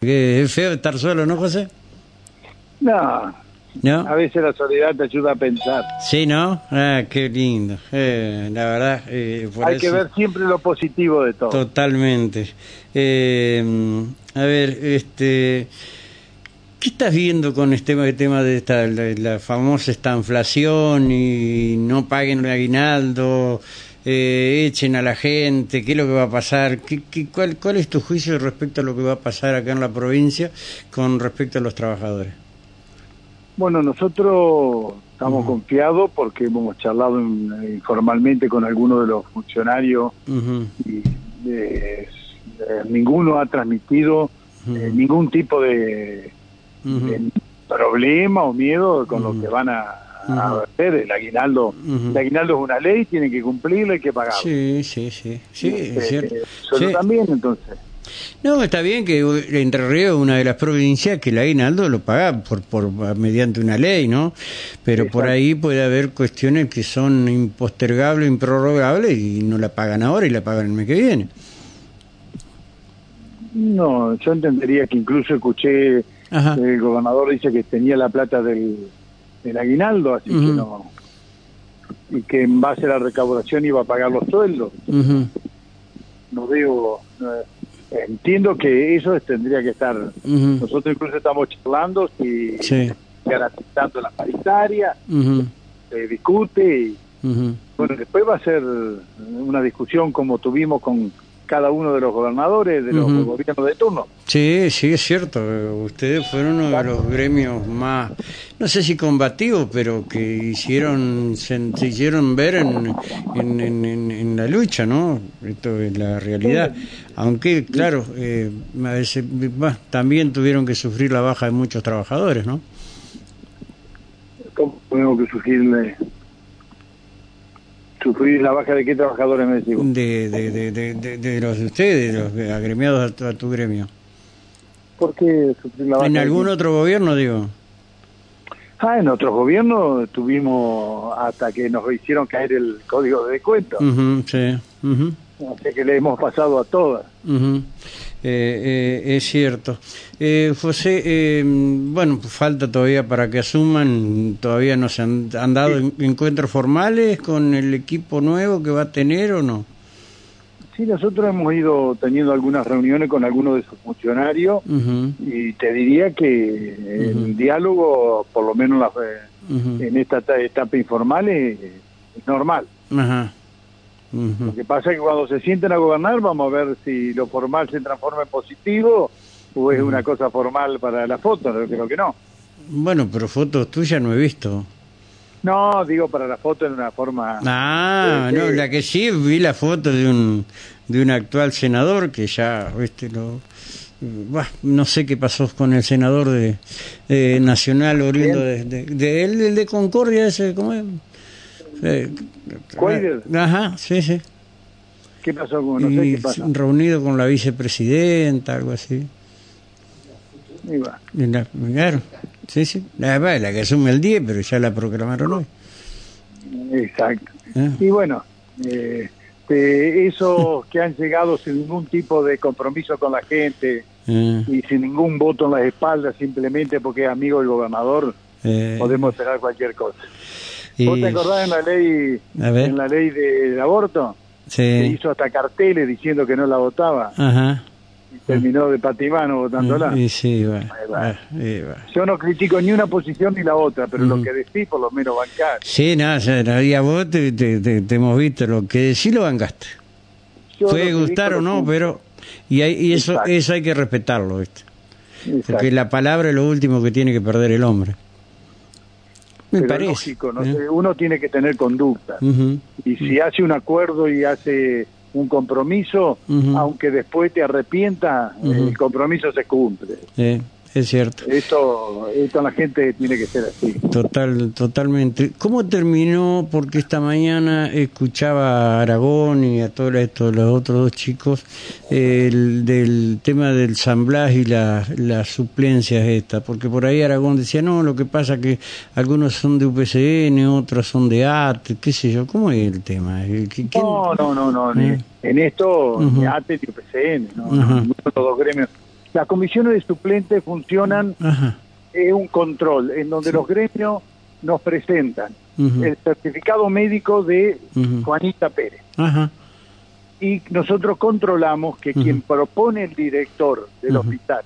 Que es feo estar solo, ¿no, José? No, ¿No? a veces la soledad te ayuda a pensar. Sí, ¿no? Ah, qué lindo. Eh, la verdad, eh, por Hay que ver siempre lo positivo de todo. Totalmente. Eh, a ver, este, ¿qué estás viendo con este tema, de esta, la, la famosa esta inflación y no paguen el aguinaldo, eh, echen a la gente? ¿Qué es lo que va a pasar? ¿Qué, qué- cuál, ¿Cuál es tu juicio respecto a lo que va a pasar acá en la provincia con respecto a los trabajadores? Bueno, nosotros estamos confiados porque hemos charlado en- informalmente con algunos de los funcionarios y eh, eh, ninguno ha transmitido eh, ningún tipo de, de problema o miedo con lo que van a, a hacer. El aguinaldo, el aguinaldo es una ley, tienen que cumplirla, hay que pagarlo. Sí, sí, sí, sí, es cierto. Solo Sí. también, entonces. No, está bien que Entre Ríos es una de las provincias que el aguinaldo lo paga por, por mediante una ley, ¿no? Pero por ahí puede haber cuestiones que son impostergables, improrrogables y no la pagan ahora y la pagan el mes que viene. No, yo entendería que incluso escuché Ajá. el gobernador dice que tenía la plata del, del aguinaldo, así que no. Y que en base a la recaudación iba a pagar los sueldos. No veo. no- entiendo que eso tendría que estar. Nosotros incluso estamos charlando si Sí. garantizando la paritaria, se discute y bueno, después va a ser una discusión como tuvimos con cada uno de los gobernadores de los gobiernos de turno. Sí, sí, es cierto. Ustedes fueron uno de los gremios más, no sé si combativos, pero que hicieron, se, se hicieron ver en, en, en- en- en la lucha, ¿no? Esto es la realidad. Aunque, claro, eh, a veces, bah, también tuvieron que sufrir la baja de muchos trabajadores, ¿no? ¿Cómo tenemos que sufrirle? ¿Sufrir la baja de qué trabajadores me decís? De, de, de, de, los de ustedes, de los agremiados a tu, a tu gremio. ¿Por qué sufrir la baja? ¿En algún otro gobierno, digo? Ah, en otros gobiernos tuvimos hasta que nos hicieron caer el código de descuento. Ujú, sí. ujú. Así que le hemos pasado a todas. Eh, eh, es cierto. Eh, José, eh, bueno, pues falta todavía para que asuman, todavía no se han, han dado en- encuentros formales con el equipo nuevo que va a tener o no. Sí, nosotros hemos ido teniendo algunas reuniones con algunos de sus funcionarios y te diría que el diálogo, por lo menos la- eh, en esta eta- etapa informal, es, es normal. Ajá. Lo que pasa es que cuando se sienten a gobernar vamos a ver si lo formal se transforma en positivo o es una cosa formal para la foto, creo que no. Bueno, pero fotos tuyas no he visto. No, digo para la foto en una forma... Ah, Sí, no, la que sí vi la foto de un de un actual senador que ya, viste, lo bah, no sé qué pasó con el senador de, de Nacional oriundo de, de, de él, el de Concordia ese, ¿cómo es? Eh. Ajá, sí, sí. ¿Qué pasó con no sé qué reunido con la vicepresidenta, algo así. Y va. Y la- claro, sí, sí. La, la que asume el 10, pero ya la proclamaron hoy. Exacto. ¿eh? Y bueno, eh, esos que han llegado sin ningún tipo de compromiso con la gente Eh, y sin ningún voto en las espaldas simplemente porque es amigo del gobernador, eh, podemos esperar cualquier cosa. Y- ¿Vos te acordás en la ley en la ley del aborto? Sí. hizo hasta carteles diciendo que no la votaba Ajá. y terminó de patimano votándola. Y sí, va. Yo no critico ni una posición ni la otra, pero lo que decís por lo menos bancar. Sí, nada, no, y a vos te, te, te- te hemos visto, lo que decís lo bancaste. Yo Puede que gustar o no, pero... Y, hay- y eso Exacto. eso hay que respetarlo, ¿viste? Exacto. Porque la palabra es lo último que tiene que perder el hombre. Me Pero parece. lógico, ¿no? ¿eh? sé, uno tiene que tener conducta. Y si hace un acuerdo y hace un compromiso, aunque después te arrepientas, el compromiso se cumple. Eh, es cierto. Esto, esto la gente tiene que ser así. Total, totalmente. ¿Cómo terminó? Porque esta mañana escuchaba a Aragón y a todos estos los otros dos chicos el, del tema del San Blas y la- las suplencias estas, porque por ahí Aragón decía, no, lo que pasa que algunos son de UPCN, otros son de AT, qué sé yo, ¿cómo es el tema? ¿Qui- quién- No, no, no, no. Mm. En esto, Ujú. ni ATE ni UPCN, ¿no? De los dos gremios Las comisiones de suplentes funcionan, es un control, en donde los gremios nos presentan el certificado médico de. Juanita Pérez. Ajá. Y nosotros controlamos que quien propone el director del hospital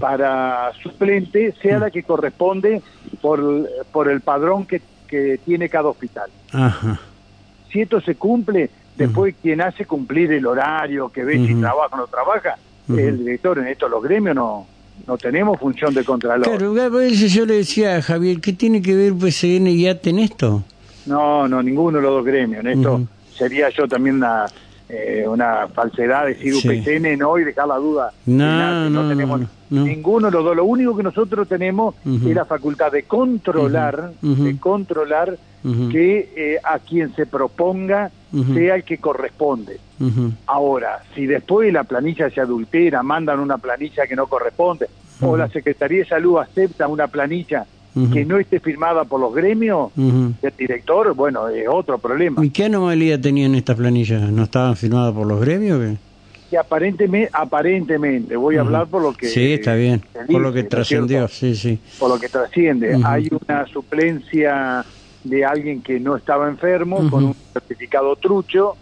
para suplente sea la que corresponde por, por el padrón que, que tiene cada hospital. Ajá. Si esto se cumple, después quien hace cumplir el horario, que ve si trabaja o no trabaja, Es el director. En esto los gremios no, no tenemos función de contralor. Claro, eso yo le decía a Javier, ¿qué tiene que ver PCN y ATE en esto? No, no, ninguno de los dos gremios. En esto Ujú. sería yo también una, eh, una falsedad decir Sí. UPCN no y dejar la duda. No, ATE. no, tenemos no. ninguno de los dos. Lo único que nosotros tenemos Ujú. es la facultad de controlar, Ujú. Ujú. de controlar que eh, a quien se proponga Sea el que corresponde. Ahora, si después la planilla se adultera, mandan una planilla que no corresponde, o la Secretaría de Salud acepta una planilla que no esté firmada por los gremios del director, bueno, es otro problema. ¿Y qué anomalía tenían estas planillas? ¿No estaban firmadas por los gremios? qué? Y aparentemente, aparentemente, voy a hablar por lo que... Sí, está bien. Por lo que ¿no es trascendió, sí, sí. Por lo que trasciende. Hay una suplencia de alguien que no estaba enfermo con un certificado trucho.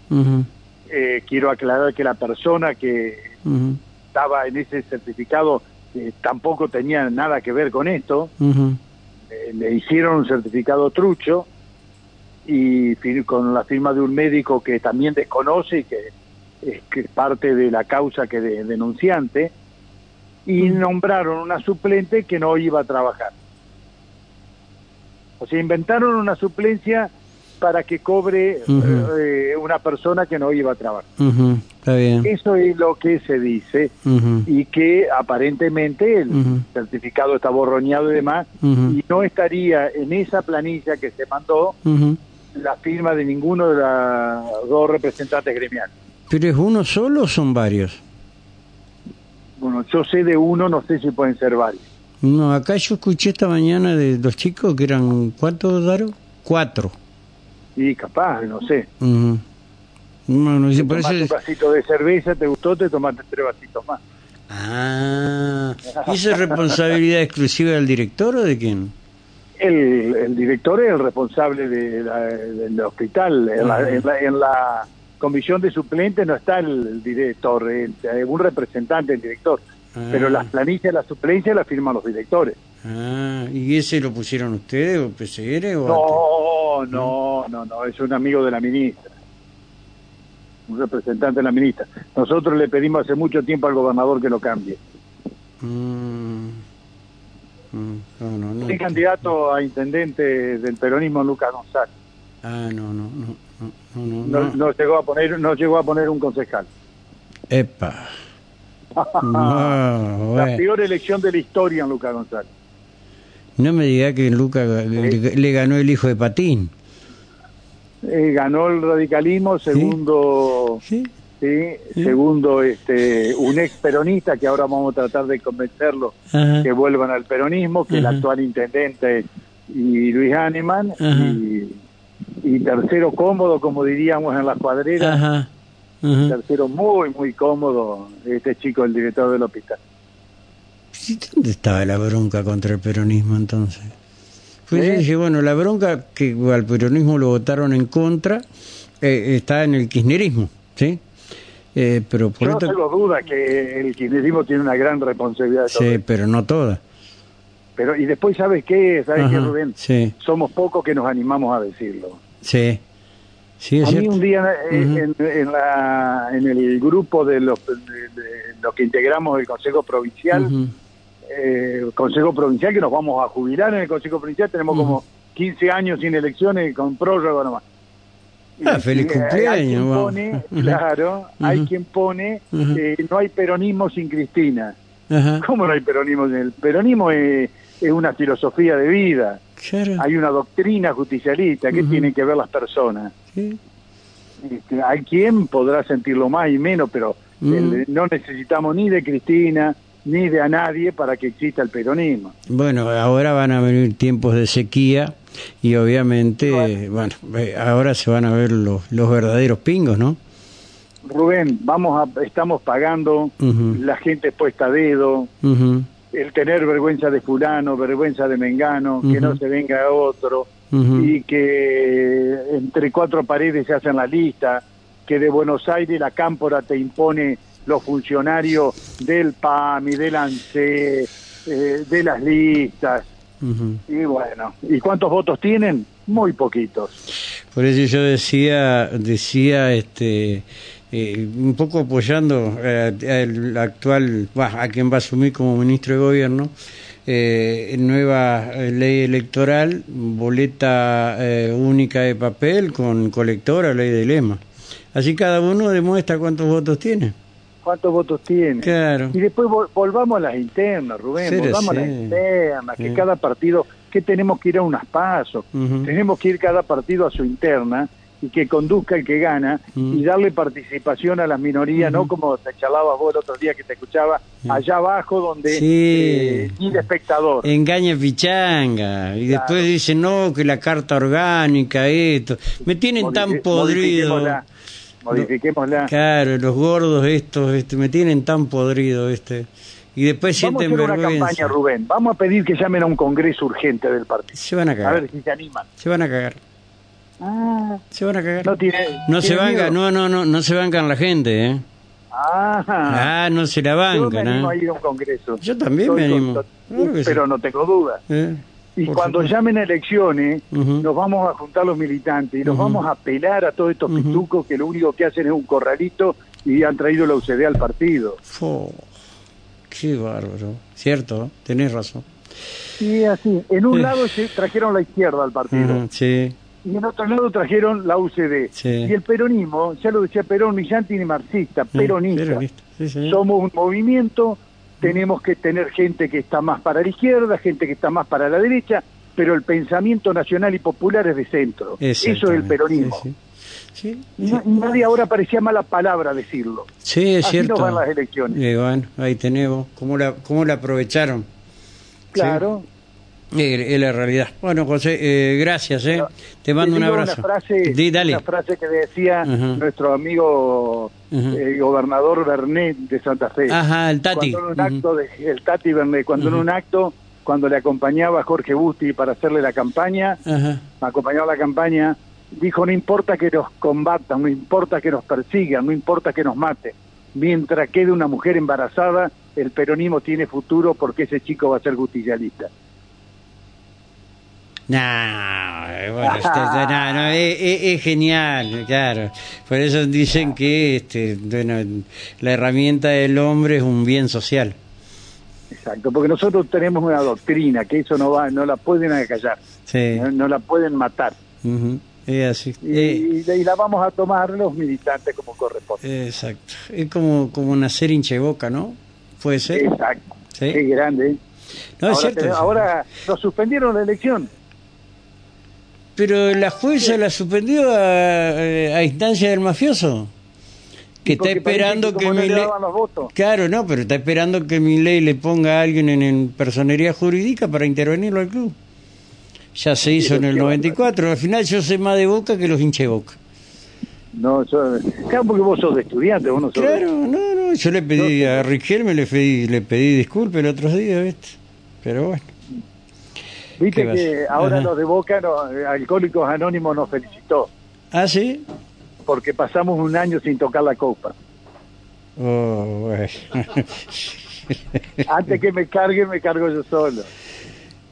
Eh, quiero aclarar que la persona que estaba en ese certificado eh, tampoco tenía nada que ver con esto. Eh, le hicieron un certificado trucho y con la firma de un médico que también desconoce y que es que parte de la causa que de, denunciante y nombraron una suplente que no iba a trabajar. O sea, inventaron una suplencia para que cobre eh, una persona que no iba a trabajar. Está bien. Eso es lo que se dice y que aparentemente el certificado está borroneado y demás y no estaría en esa planilla que se mandó la firma de ninguno de los dos representantes gremiales. ¿Pero es uno solo o son varios? Bueno, yo sé de uno, no sé si pueden ser varios. No, acá yo escuché esta mañana de los chicos que eran, ¿cuántos, Daro? Cuatro. Y capaz, no sé. No, no sé, Te tomaste un vasito de cerveza, te gustó, te tomaste tres vasitos más. Ah, ¿y eso es responsabilidad exclusiva del director o de quién? El, el director es el responsable de la- del hospital. En la, en la- en la comisión de suplentes no está el director, es un representante del director. Ah. Pero las planillas de la suplencia las firman los directores. Ah, ¿y ese lo pusieron ustedes o PCR o No, no, no, no, es un amigo de la ministra. Un representante de la ministra. Nosotros le pedimos hace mucho tiempo al gobernador que lo cambie. Mm. Mm, No, no, no. Es candidato a intendente del peronismo Lucas González. Ah, no, no, no, no, no, No, no. no llegó a poner, no llegó a poner un concejal. Epa. No, La bueno. peor elección de la historia en Lucas González. No me diga que Luca le, le ganó el hijo de Patín. Eh, ganó el radicalismo, segundo, ¿Sí? segundo, este, un ex peronista que ahora vamos a tratar de convencerlo Ajá. que vuelvan al peronismo, que el actual intendente y Luis Hahnemann, y, y tercero cómodo, como diríamos en las cuadreras, Ajá. Tercero muy, muy cómodo, este chico, el director del hospital. ¿Y ¿Dónde estaba la bronca contra el peronismo entonces? Pues ¿Eh? yo dije, bueno, la bronca que al peronismo lo votaron en contra eh, está en el kirchnerismo, ¿sí? Eh, pero por Yo no tengo duda que el kirchnerismo tiene una gran responsabilidad de todo Sí, esto. pero no toda. Pero, y después, ¿sabes qué? ¿Sabes qué, Ajá, Rubén? Sí, Somos pocos que nos animamos a decirlo. sí. Sí, es A mí cierto. un día eh, en, en la, en el grupo de los, de, de los que integramos el Consejo Provincial, eh, Consejo Provincial, que nos vamos a jubilar en el Consejo Provincial, tenemos como 15 años sin elecciones con prórroga nomás. Ah, feliz eh, Hay cumpleaños, quien vamos. pone, claro, hay quien pone, eh, no hay peronismo sin Cristina. ¿Cómo no hay peronismo? El peronismo es, es una filosofía de vida, Claro. hay una doctrina justicialista, ¿qué tienen que ver las personas? Sí. Este, hay quien podrá sentirlo más y menos, pero Mm. el- no necesitamos ni de Cristina ni de a nadie para que exista el peronismo. Bueno, ahora van a venir tiempos de sequía y obviamente, bueno, eh, ahora se van a ver los, los verdaderos pingos, ¿no? Rubén, vamos a, estamos pagando, la gente puesta a dedo, el tener vergüenza de fulano, vergüenza de mengano, que no se venga otro, y que entre cuatro paredes se hacen la lista, que de Buenos Aires la cámpora te impone los funcionarios del PAMI, del ANSE, eh, de las listas, y bueno, ¿y cuántos votos tienen? Muy poquitos. Por eso yo decía, decía, este, eh, un poco apoyando eh, al actual, bah, a quien va a asumir como ministro de gobierno, eh, nueva eh, ley electoral, boleta eh, única de papel con colectora, ley de lema. Así cada uno demuestra cuántos votos tiene. ¿Cuántos votos tiene? Claro. Y después vol- volvamos a las internas, Rubén, volvamos a las internas, que Sí. cada partido, que tenemos que ir a unas pasos, tenemos que ir cada partido a su interna y que conduzca el que gana Ujú. y darle participación a las minorías, no como te charlabas vos el otro día que te escuchaba, allá abajo donde Sí. eh, ni de espectador. Engaña pichanga. Y después dicen, no, que la carta orgánica, esto. Me tienen tan podrido. Modifiquémosla, modifiquémosla. Claro, los gordos estos, este, me tienen tan podrido, este. Y después Vamos a sienten hacer una vergüenza. campaña, Rubén. Vamos a pedir que llamen a un congreso urgente del partido. Se van a A cagar. ver si se animan. Se van a cagar. Ah, Se van a cagar. no tiene. No se tiene bancan, miedo? no, no, no, no se bancan la gente, ¿eh? Ah, Ah, no se la yo me bancan, animo a ¿eh? ir a un congreso. Yo también me Estoy animo. con- Claro que sí. pero no tengo duda. ¿Eh? Y Por cuando supuesto. llamen a elecciones, nos vamos a juntar los militantes y Ujú. vamos a apelar a todos estos pitucos que lo único que hacen es un corralito y han traído la UCD al partido. Qué bárbaro. Cierto, tenés razón. Y así, en un Sí. lado se trajeron la izquierda al partido Sí, y en otro lado trajeron la UCD. Sí. Y el peronismo, ya lo decía Perón, ni ni marxista, peronista. peronista, sí. Somos un movimiento, tenemos que tener gente que está más para la izquierda, gente que está más para la derecha, pero el pensamiento nacional y popular es de centro. Eso es el peronismo. Sí, sí. Nadie ahora parecía mala palabra decirlo. Sí, es Así cierto. nos van las elecciones. Eh, bueno, ahí tenemos. ¿Cómo la, cómo la aprovecharon? Claro. Es la realidad. Bueno, José, eh, gracias, ¿eh? Te mando un abrazo. Una frase, Di, dale. una frase que decía nuestro amigo eh, gobernador Bernet de Santa Fe. Ajá, el Tati. Cuando en un acto de, el Tati Bernet, cuando en un acto, cuando le acompañaba a Jorge Busti para hacerle la campaña, Ajá. acompañaba la campaña, dijo, no importa que nos combatan, no importa que nos persigan, no importa que nos maten. Mientras quede una mujer embarazada, el peronismo tiene futuro porque ese chico va a ser justicialista. No, bueno, este, no, no, es, genial, claro. Por eso dicen que este, bueno, la herramienta del hombre es un bien social. Exacto, porque nosotros tenemos una doctrina que eso no va, no la pueden acallar, Sí, no, no la pueden matar. ujú, es así. Y, Eh, y- la vamos a tomar los militantes como corresponde. exacto. Es como, como nacer hincha de boca, ¿no? Puede ser. Exacto. Sí. Qué grande. ¿eh? No, es cierto. te- ahora nos suspendieron la elección. Pero la jueza la suspendió a, a instancia del mafioso. Que está esperando que, como no le Milei- daban los votos. Claro, no, pero está esperando que mi ley le ponga a alguien en, en personería jurídica para intervenirlo al club. Ya se hizo en el qué 94. Al final yo sé más de boca que los hinche boca. No, yo- claro, porque vos sos de estudiante, vos no sos de- Claro, no, no. Yo le pedí a Riquelme, le pedí, le pedí disculpas el otro día, ¿viste? Pero bueno. Viste ¿Qué va a que ahora Ajá. los de Boca, no, eh, Alcohólicos Anónimos nos felicitó, ¿Ah, sí? porque pasamos un año sin tocar la copa. Oh, bueno. Antes que me cargue, me cargo yo solo.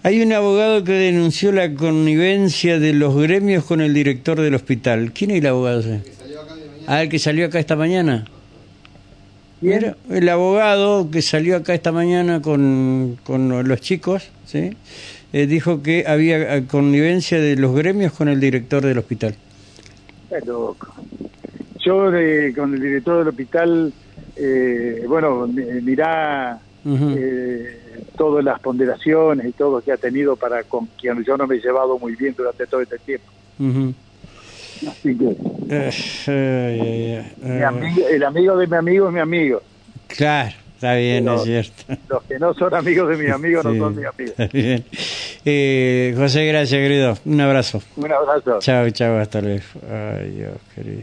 Hay un abogado que denunció la connivencia de los gremios con el director del hospital. ¿Quién es el abogado? ese? Ah, el que salió acá esta mañana. ¿Quién? Era el abogado que salió acá esta mañana con, con los chicos, ¿sí? Eh, dijo que había eh, connivencia de los gremios con el director del hospital. Está loco. Yo eh, con el director del hospital, eh, bueno, mi- mirá eh, todas las ponderaciones y todo que ha tenido para con quien yo no me he llevado muy bien durante todo este tiempo. Así que mi amigo- el amigo de mi amigo es mi amigo. claro, está bien, Pero- es cierto. Los que no son amigos de mi amigo Sí, no son mis amigos. está bien. Eh, José, gracias, querido. Un abrazo. Un abrazo. Chao, chao, hasta luego. Ay, Dios, querido.